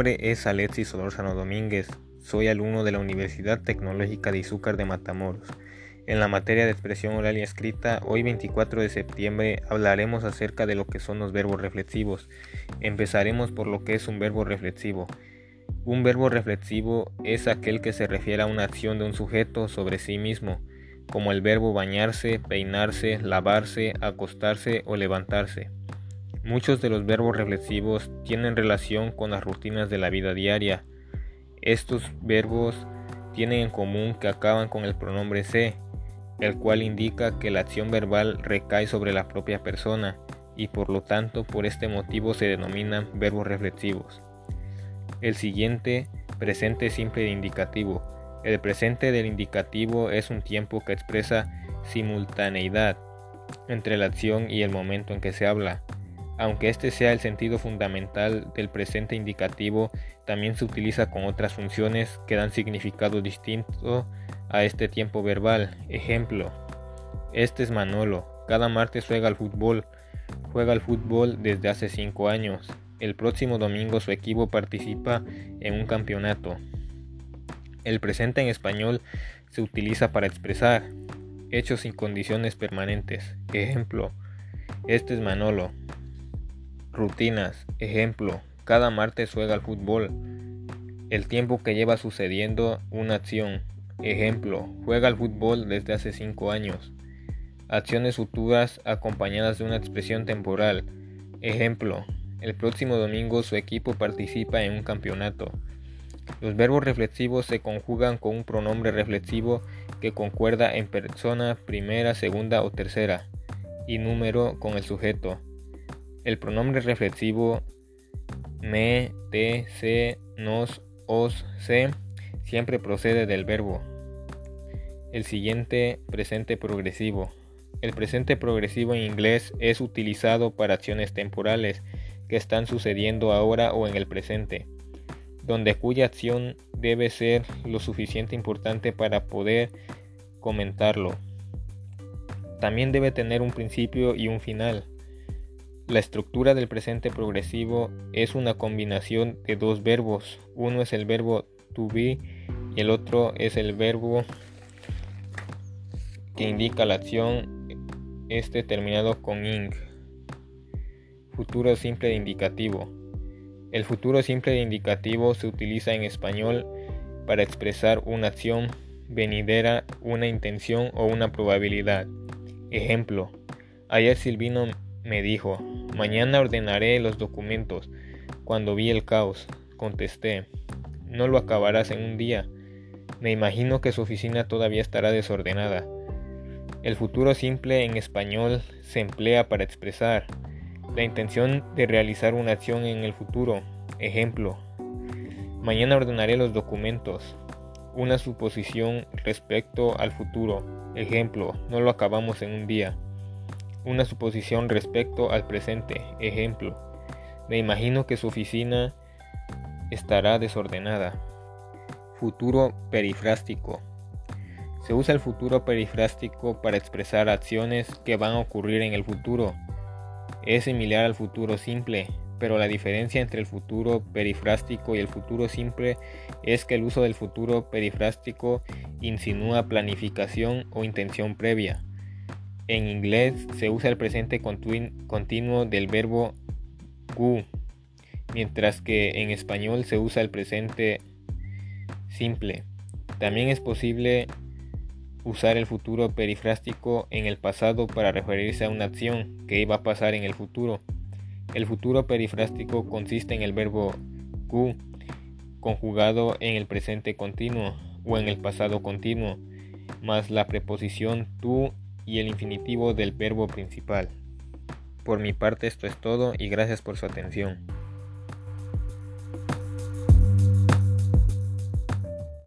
nombre es Alexis Solórzano Domínguez. Soy alumno de la Universidad Tecnológica de Izúcar de Matamoros. En la materia de expresión oral y escrita, hoy 24 de septiembre hablaremos acerca de lo que son los verbos reflexivos. Empezaremos por lo que es un verbo reflexivo. Un verbo reflexivo es aquel que se refiere a una acción de un sujeto sobre sí mismo, como el verbo bañarse, peinarse, lavarse, acostarse o levantarse. Muchos de los verbos reflexivos tienen relación con las rutinas de la vida diaria. Estos verbos tienen en común que acaban con el pronombre se, el cual indica que la acción verbal recae sobre la propia persona y por lo tanto por este motivo se denominan verbos reflexivos. El siguiente, presente simple de indicativo. El presente del indicativo es un tiempo que expresa simultaneidad entre la acción y el momento en que se habla. Aunque este sea el sentido fundamental del presente indicativo, también se utiliza con otras funciones que dan significado distinto a este tiempo verbal. Ejemplo, este es Manolo, cada martes juega al fútbol, juega al fútbol desde hace 5 años. El próximo domingo su equipo participa en un campeonato. El presente en español se utiliza para expresar hechos sin condiciones permanentes. Ejemplo, este es Manolo. Rutinas. Ejemplo, cada martes juega al fútbol. El tiempo que lleva sucediendo una acción. Ejemplo, juega al fútbol desde hace 5 años. Acciones futuras acompañadas de una expresión temporal. Ejemplo, el próximo domingo su equipo participa en un campeonato. Los verbos reflexivos se conjugan con un pronombre reflexivo que concuerda en persona primera, segunda o tercera y número con el sujeto. El pronombre reflexivo me, te, se, nos, os, se siempre procede del verbo. El siguiente presente progresivo. El presente progresivo en inglés es utilizado para acciones temporales que están sucediendo ahora o en el presente, donde cuya acción debe ser lo suficiente importante para poder comentarlo. También debe tener un principio y un final. La estructura del presente progresivo es una combinación de dos verbos. Uno es el verbo to be y el otro es el verbo que indica la acción, este terminado con ing. Futuro simple de indicativo. El futuro simple de indicativo se utiliza en español para expresar una acción venidera, una intención o una probabilidad. Ejemplo, ayer Silvino me dijo, mañana ordenaré los documentos. Cuando vi el caos, contesté, no lo acabarás en un día. Me imagino que su oficina todavía estará desordenada. El futuro simple en español se emplea para expresar la intención de realizar una acción en el futuro. Ejemplo, mañana ordenaré los documentos. Una suposición respecto al futuro. Ejemplo, no lo acabamos en un día. Una suposición respecto al presente. Ejemplo, me imagino que su oficina estará desordenada. Futuro perifrástico. Se usa el futuro perifrástico para expresar acciones que van a ocurrir en el futuro es similar al futuro simple, pero la diferencia entre el futuro perifrástico y el futuro simple es que el uso del futuro perifrástico insinúa planificación o intención previa. En inglés se usa el presente continuo del verbo go, mientras que en español se usa el presente simple. También es posible usar el futuro perifrástico en el pasado para referirse a una acción que iba a pasar en el futuro. El futuro perifrástico consiste en el verbo Q conjugado en el presente continuo o en el pasado continuo, más la preposición tú y el infinitivo del verbo principal. Por mi parte esto es todo y gracias por su atención.